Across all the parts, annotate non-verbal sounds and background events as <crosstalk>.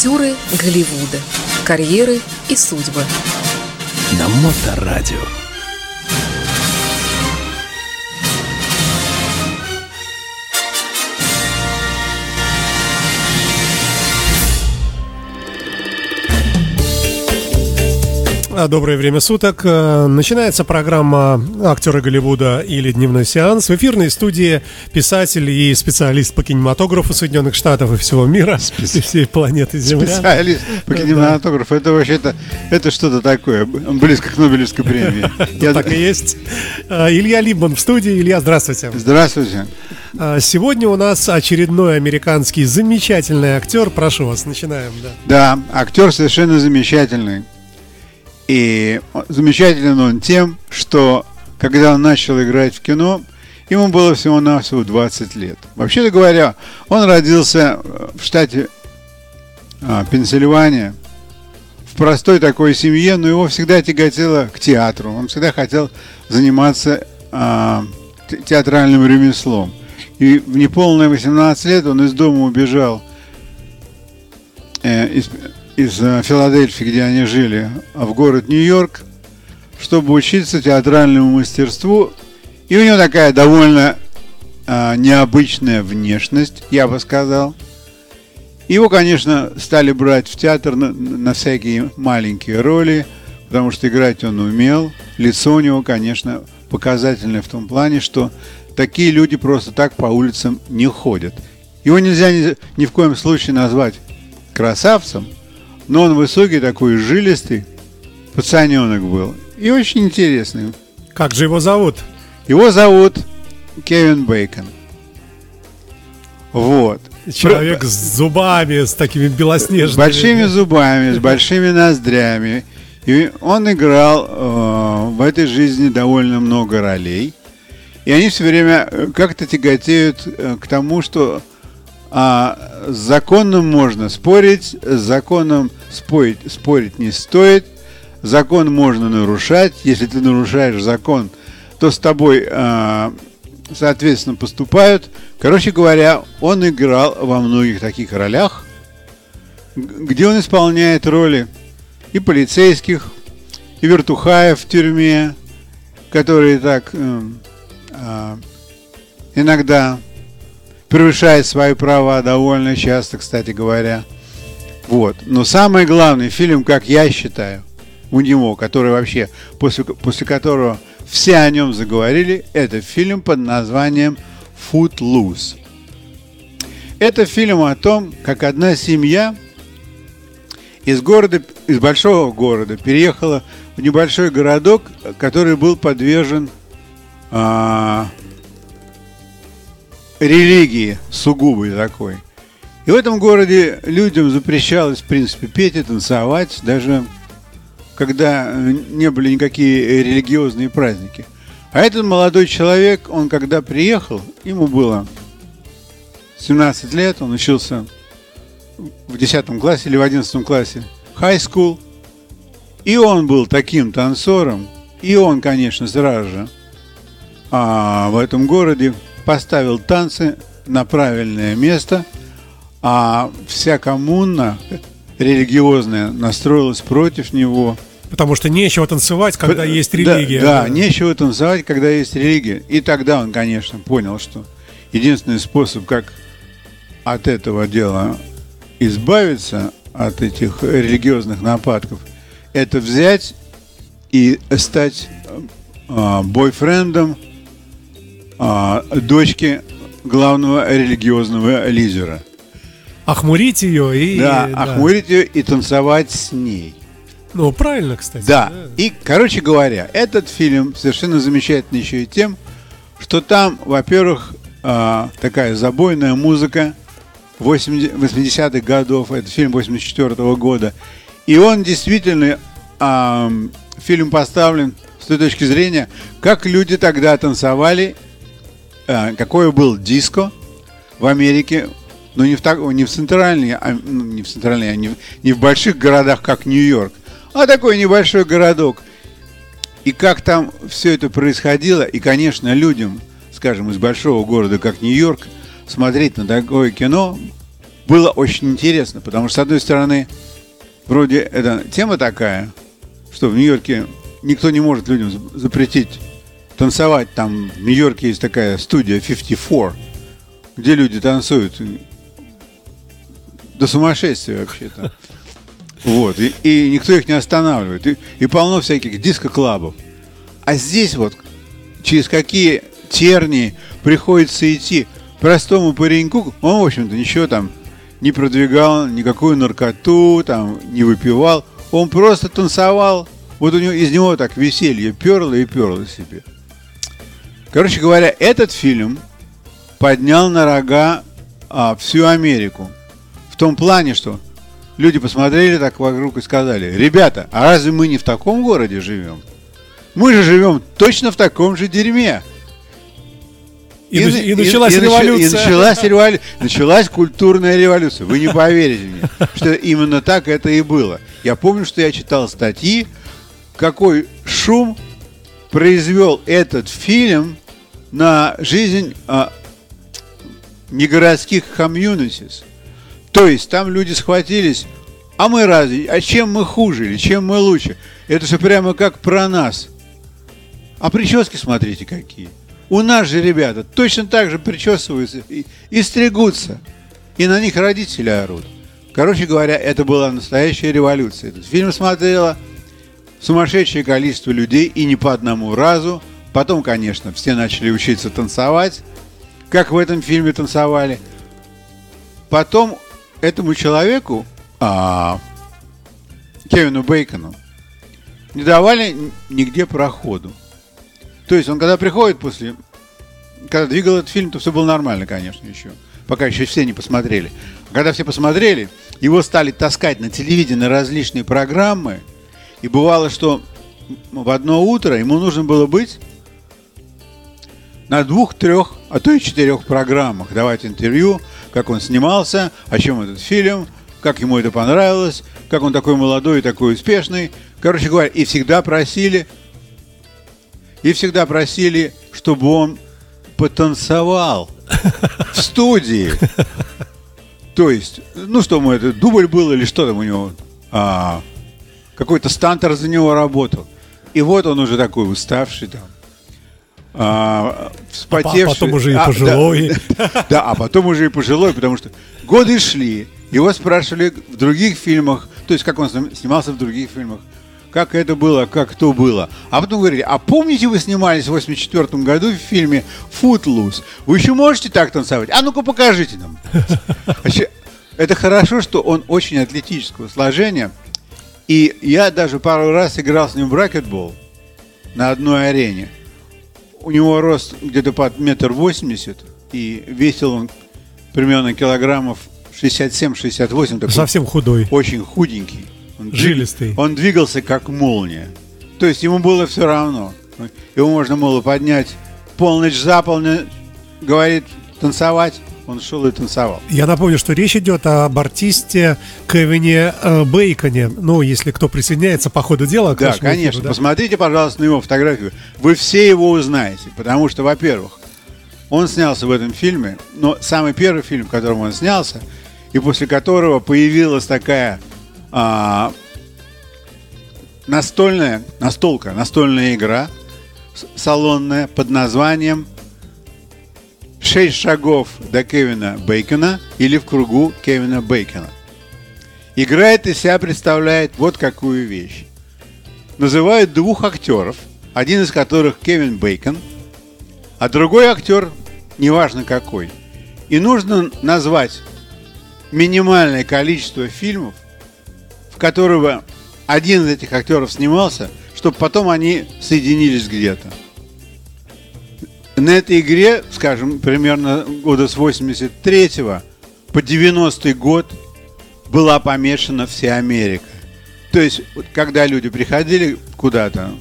Актеры Голливуда. Карьеры и судьбы. На Моторадио. Доброе время суток. Э, начинается программа «Актеры Голливуда» или «Дневной сеанс». В эфирной студии писатель и специалист по кинематографу Соединенных Штатов и всего мира, Специ... и всей планеты Земля. Специалист по кинематографу. Это вообще-то это что-то такое, близко к Нобелевской премии. <laughs> Я... Так и есть. А, Илья Либман в студии. Илья, здравствуйте. Здравствуйте. А, сегодня у нас очередной американский замечательный актер. Прошу вас, начинаем. Да, да актер совершенно замечательный. И замечателен он тем, что когда он начал играть в кино, ему было всего-навсего 20 лет. Вообще-то говоря, он родился э, в штате а, Пенсильвания, в простой такой семье, но его всегда тяготило к театру. Он всегда хотел заниматься а, театральным ремеслом. И в неполные 18 лет он из дома убежал э, из э, Филадельфии, где они жили, в город Нью-Йорк, чтобы учиться театральному мастерству. И у него такая довольно а, необычная внешность, я бы сказал. Его, конечно, стали брать в театр на, на всякие маленькие роли, потому что играть он умел. Лицо у него, конечно, показательное в том плане, что такие люди просто так по улицам не ходят. Его нельзя ни, ни в коем случае назвать красавцем – но он высокий такой, жилистый, пацаненок был. И очень интересный. Как же его зовут? Его зовут Кевин Бейкон. Вот. Человек с зубами, с такими белоснежными. Большими зубами, с большими ноздрями. И он играл э, в этой жизни довольно много ролей. И они все время э, как-то тяготеют э, к тому, что а с законом можно спорить, с законом спорить, спорить не стоит. Закон можно нарушать. Если ты нарушаешь закон, то с тобой, а, соответственно, поступают. Короче говоря, он играл во многих таких ролях, где он исполняет роли и полицейских, и вертухаев в тюрьме, которые так э, э, иногда превышает свои права довольно часто, кстати говоря. Вот. Но самый главный фильм, как я считаю, у него, который вообще, после, после которого все о нем заговорили, это фильм под названием Footloose. Это фильм о том, как одна семья из города, из большого города переехала в небольшой городок, который был подвержен а, религии сугубой такой. И в этом городе людям запрещалось, в принципе, петь и танцевать, даже когда не были никакие религиозные праздники. А этот молодой человек, он когда приехал, ему было 17 лет, он учился в 10 классе или в 11 классе high school, и он был таким танцором, и он, конечно, сразу же а, в этом городе поставил танцы на правильное место, а вся коммуна религиозная настроилась против него. Потому что нечего танцевать, когда По, есть религия. Да, да, нечего танцевать, когда есть религия. И тогда он, конечно, понял, что единственный способ, как от этого дела избавиться, от этих религиозных нападков, это взять и стать э, бойфрендом а, дочки главного религиозного лидера. Охмурить ее и... Да, да, охмурить ее и танцевать с ней. Ну, правильно, кстати. Да. да. И, короче говоря, этот фильм совершенно замечательный еще и тем, что там, во-первых, а, такая забойная музыка 80-х годов, это фильм 84 -го года, и он действительно, фильм поставлен с той точки зрения, как люди тогда танцевали какой был диско в Америке, но не в, так, не в центральной, а, ну, не в центральной, а не, не в больших городах, как Нью-Йорк, а такой небольшой городок. И как там все это происходило, и, конечно, людям, скажем, из большого города, как Нью-Йорк, смотреть на такое кино было очень интересно, потому что, с одной стороны, вроде эта тема такая, что в Нью-Йорке никто не может людям запретить танцевать. Там в Нью-Йорке есть такая студия 54, где люди танцуют до сумасшествия вообще-то. <laughs> Вот, и, и никто их не останавливает. И, и полно всяких диско-клабов. А здесь вот через какие тернии приходится идти простому пареньку, он, в общем-то, ничего там не продвигал, никакую наркоту там не выпивал. Он просто танцевал. Вот у него из него так веселье перло и перло себе. Короче говоря, этот фильм поднял на рога а, всю Америку. В том плане, что люди посмотрели так вокруг и сказали, ребята, а разве мы не в таком городе живем? Мы же живем точно в таком же дерьме. И, и, и началась и, революция. И началась, <laughs> револю... началась культурная революция. Вы не поверите мне, что именно так это и было. Я помню, что я читал статьи, какой шум произвел этот фильм на жизнь а, негородских комьюнитис. То есть там люди схватились, а мы разве, а чем мы хуже или чем мы лучше? Это же прямо как про нас. А прически смотрите какие. У нас же ребята точно так же причесываются и, и стригутся. И на них родители орут. Короче говоря, это была настоящая революция. Этот фильм смотрело сумасшедшее количество людей и не по одному разу. Потом, конечно, все начали учиться танцевать, как в этом фильме танцевали. Потом этому человеку, а, Кевину Бейкону, не давали нигде проходу. То есть он когда приходит после, когда двигал этот фильм, то все было нормально, конечно, еще. Пока еще все не посмотрели. А когда все посмотрели, его стали таскать на телевидении на различные программы. И бывало, что в одно утро ему нужно было быть на двух, трех, а то и четырех программах. Давать интервью, как он снимался, о чем этот фильм, как ему это понравилось, как он такой молодой и такой успешный. Короче говоря, и всегда просили и всегда просили, чтобы он потанцевал в студии. То есть, ну что мы, это дубль был или что там у него? А, какой-то стантер за него работал. И вот он уже такой уставший там. А, вспотевший. А потом уже и пожилой. А, да, да, а потом уже и пожилой, потому что годы шли. Его спрашивали в других фильмах, то есть как он снимался в других фильмах как это было, как то было. А потом говорили, а помните, вы снимались в 84 году в фильме «Footloose»? Вы еще можете так танцевать? А ну-ка покажите нам. Это хорошо, что он очень атлетического сложения. И я даже пару раз играл с ним в ракетбол на одной арене. У него рост где-то под метр восемьдесят, и весил он примерно килограммов 67-68. Совсем худой. Очень худенький. Он Жилистый. Он двигался как молния. То есть ему было все равно. Его можно было поднять полночь за полночь, говорит, танцевать. Он шел и танцевал. Я напомню, что речь идет об артисте Кевине э, Бейконе. Ну, если кто присоединяется по ходу дела. Да, конечно. Эфиру, да? Посмотрите, пожалуйста, на его фотографию. Вы все его узнаете. Потому что, во-первых, он снялся в этом фильме, но самый первый фильм, в котором он снялся, и после которого появилась такая а, настольная, настолка, настольная игра салонная под названием «Шесть шагов до Кевина Бейкона» или «В кругу Кевина Бейкона». Игра эта из себя представляет вот какую вещь. Называют двух актеров, один из которых Кевин Бейкон, а другой актер, неважно какой. И нужно назвать минимальное количество фильмов, которого один из этих актеров снимался, чтобы потом они соединились где-то. На этой игре, скажем, примерно года с 83 по 90 год была помешана вся Америка. То есть, вот, когда люди приходили куда-то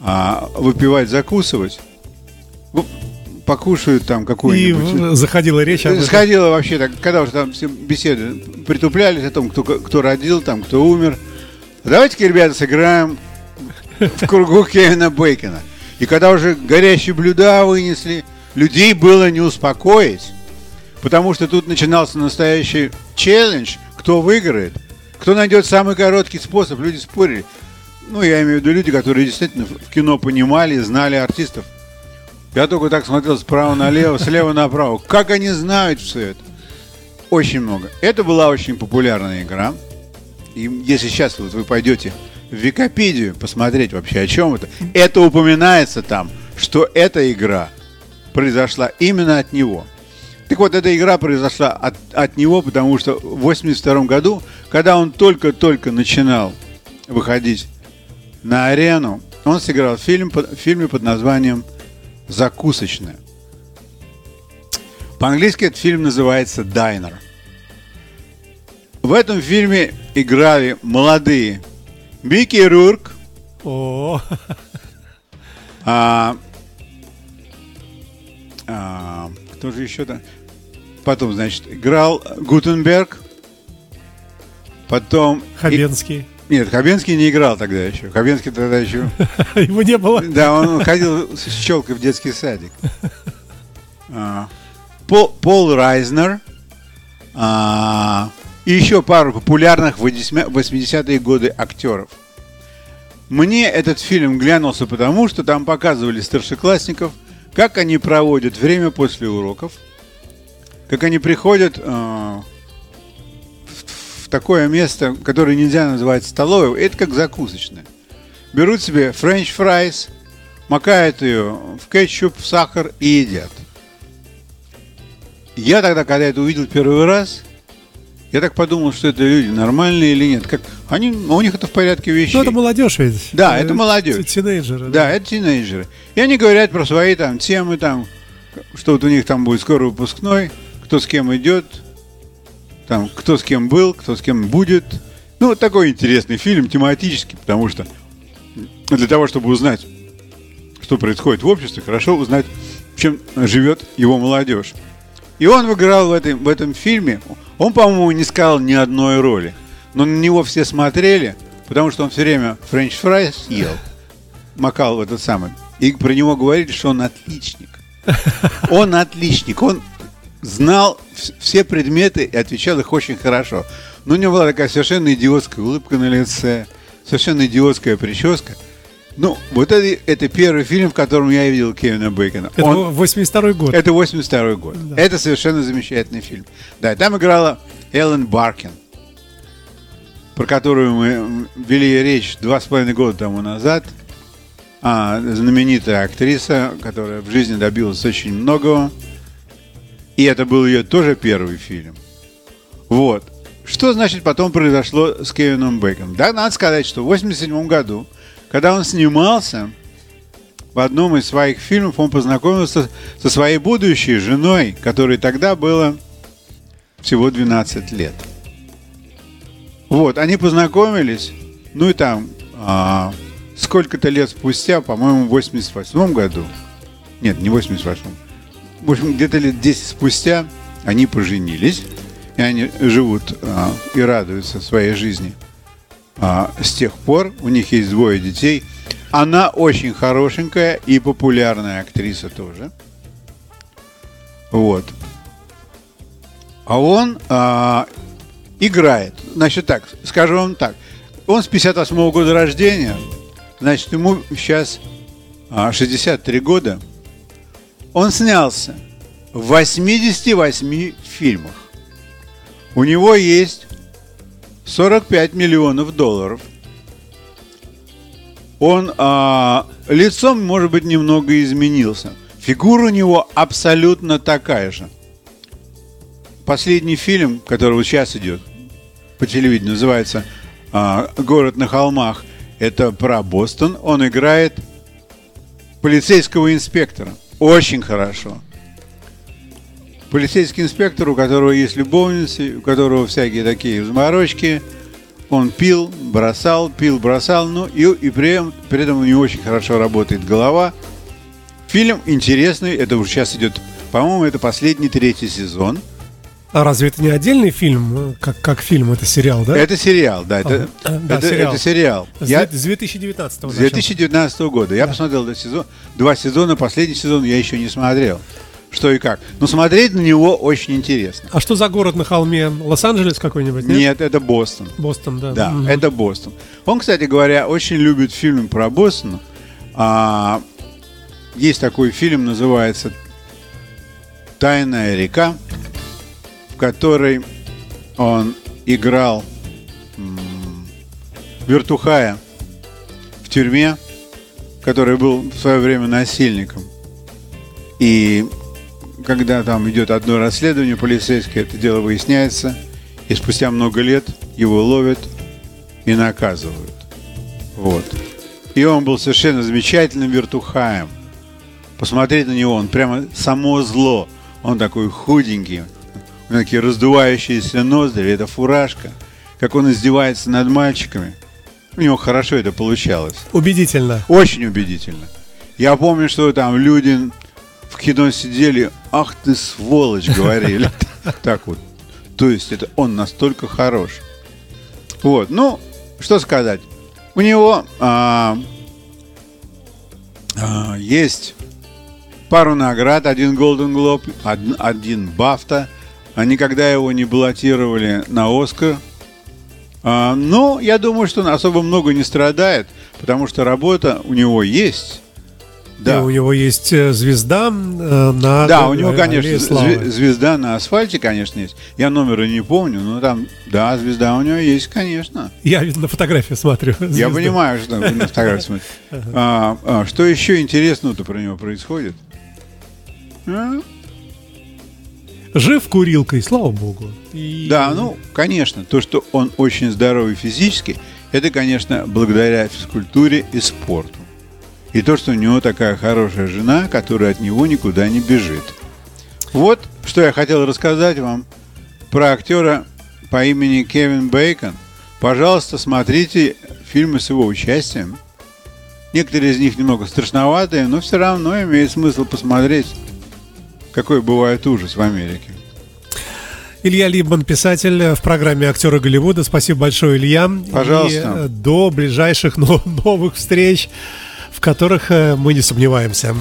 а, выпивать, закусывать, покушают там какую-нибудь. И заходила речь об Заходила вообще так, когда уже там все беседы притуплялись о том, кто, кто родил, там, кто умер. Давайте-ка, ребята, сыграем в кругу Кевина Бейкона. И когда уже горящие блюда вынесли, людей было не успокоить. Потому что тут начинался настоящий челлендж, кто выиграет, кто найдет самый короткий способ. Люди спорили. Ну, я имею в виду люди, которые действительно в кино понимали, знали артистов. Я только так смотрел справа налево, слева направо. Как они знают все это? Очень много. Это была очень популярная игра. И если сейчас вот вы пойдете в Википедию посмотреть вообще о чем это, это упоминается там, что эта игра произошла именно от него. Так вот, эта игра произошла от, от него, потому что в 82 году, когда он только-только начинал выходить на арену, он сыграл фильм, в фильме под названием «Закусочная». По-английски этот фильм называется «Дайнер». В этом фильме играли молодые Микки Рурк, О, а, а, кто же еще там? Потом, значит, играл Гутенберг. Потом... Хабенский. и- нет, Хабенский не играл тогда еще. Хабенский тогда еще... <laughs> Его не было. Да, он ходил с щелкой в детский садик. А, Пол, Пол Райзнер. а, и еще пару популярных в 80-е годы актеров. Мне этот фильм глянулся потому, что там показывали старшеклассников, как они проводят время после уроков, как они приходят э, в, в такое место, которое нельзя называть столовой, это как закусочное. Берут себе French fries, макают ее в кетчуп, в сахар и едят. Я тогда, когда это увидел первый раз, я так подумал, что это люди нормальные или нет. Как, они, у них это в порядке вещей. Ну, это молодежь ведь. Да, это Э, молодежь. Тинейджеры. Да, это тинейджеры. И они говорят про свои там темы, там, что вот у них там будет скоро выпускной, кто с кем идет, там, кто с кем был, кто с кем будет. Ну, вот такой интересный фильм, тематический, потому что для того, чтобы узнать, что происходит в обществе, хорошо узнать, чем живет его молодежь. И он выиграл в этом, в этом фильме. Он, по-моему, не сказал ни одной роли. Но на него все смотрели, потому что он все время French fries ел, макал в этот самый. И про него говорили, что он отличник. Он отличник. Он знал вс- все предметы и отвечал их очень хорошо. Но у него была такая совершенно идиотская улыбка на лице, совершенно идиотская прическа. Ну, вот это, это первый фильм, в котором я видел Кевина Бейкона. Это Он- 82 год. это 82 год. Это совершенно замечательный фильм. Да, там играла Эллен Баркин, про которую мы вели речь два с половиной года тому назад. А, знаменитая актриса, которая в жизни добилась очень многого. И это был ее тоже первый фильм. Вот. Что значит потом произошло с Кевином Бейком? Да, надо сказать, что в 87 году, когда он снимался, в одном из своих фильмов он познакомился со своей будущей женой, которой тогда было всего 12 лет. Вот, они познакомились, ну и там а, сколько-то лет спустя, по-моему, в 88 году, нет, не в 88 в общем, где-то лет 10 спустя они поженились, и они живут а, и радуются своей жизни. А, с тех пор у них есть двое детей. Она очень хорошенькая и популярная актриса тоже. Вот. А он а, играет. Значит так, скажу вам так. Он с 58 года рождения, значит, ему сейчас а, 63 года. Он снялся в 88 фильмах. У него есть 45 миллионов долларов. Он а, лицом, может быть, немного изменился. Фигура у него абсолютно такая же. Последний фильм, который сейчас идет по телевидению, называется а, «Город на холмах». Это про Бостон. Он играет полицейского инспектора. Очень хорошо. Полицейский инспектор, у которого есть любовницы, у которого всякие такие заморочки. Он пил, бросал, пил, бросал, ну и, и при, этом, при этом у него очень хорошо работает голова. Фильм интересный, это уже сейчас идет, по-моему, это последний третий сезон. А разве это не отдельный фильм, э, как, как фильм, это сериал, да? Это сериал, да, это, Ага. Да, это, сериал. это сериал. С, Я- с 2019 С 2019 года. Я посмотрел два сезона, два сезона, последний сезон я еще не смотрел. Что и как. Но смотреть на него очень интересно. А что за город на холме? Лос-Анджелес какой-нибудь? Нет, Нет, это Бостон. Бостон, да. Да, Мгм. это Бостон. Он, кстати говоря, очень любит фильмы про Бостон. А, есть такой фильм, называется «Тайная река», в которой он играл вертухая в тюрьме, который был в свое время насильником. И когда там идет одно расследование полицейское, это дело выясняется, и спустя много лет его ловят и наказывают. Вот. И он был совершенно замечательным вертухаем. Посмотреть на него, он прямо само зло. Он такой худенький, у него такие раздувающиеся ноздри, это фуражка. Как он издевается над мальчиками. У него хорошо это получалось. Убедительно. Очень убедительно. Я помню, что там люди кино сидели, ах ты сволочь, <laughs> говорили. Так вот. То есть это он настолько хорош. Вот, ну, что сказать. У него а, а, есть пару наград, один Golden Globe, од- один Бафта. А никогда его не баллотировали на Оскар. А, но я думаю, что он особо много не страдает, потому что работа у него есть. Да. Да, у него есть э, звезда э, на да, у него, конечно, Славы. звезда на асфальте, конечно, есть. Я номера не помню, но там, да, звезда у него есть, конечно. Я на фотографию смотрю. Я звезды. понимаю, что на фотографии смотрите. <laughs> А, а, что еще интересного-то про него происходит? А? Жив курилкой, слава богу. И- Да, ну, конечно, то, что он очень здоровый физически, это, конечно, благодаря физкультуре и спорту. И то, что у него такая хорошая жена, которая от него никуда не бежит. Вот, что я хотел рассказать вам про актера по имени Кевин Бейкон. Пожалуйста, смотрите фильмы с его участием. Некоторые из них немного страшноватые, но все равно имеет смысл посмотреть, какой бывает ужас в Америке. Илья Либман, писатель в программе «Актеры Голливуда». Спасибо большое, Илья. Пожалуйста. И э, до ближайших <laughs> но- новых встреч, в которых э, мы не сомневаемся.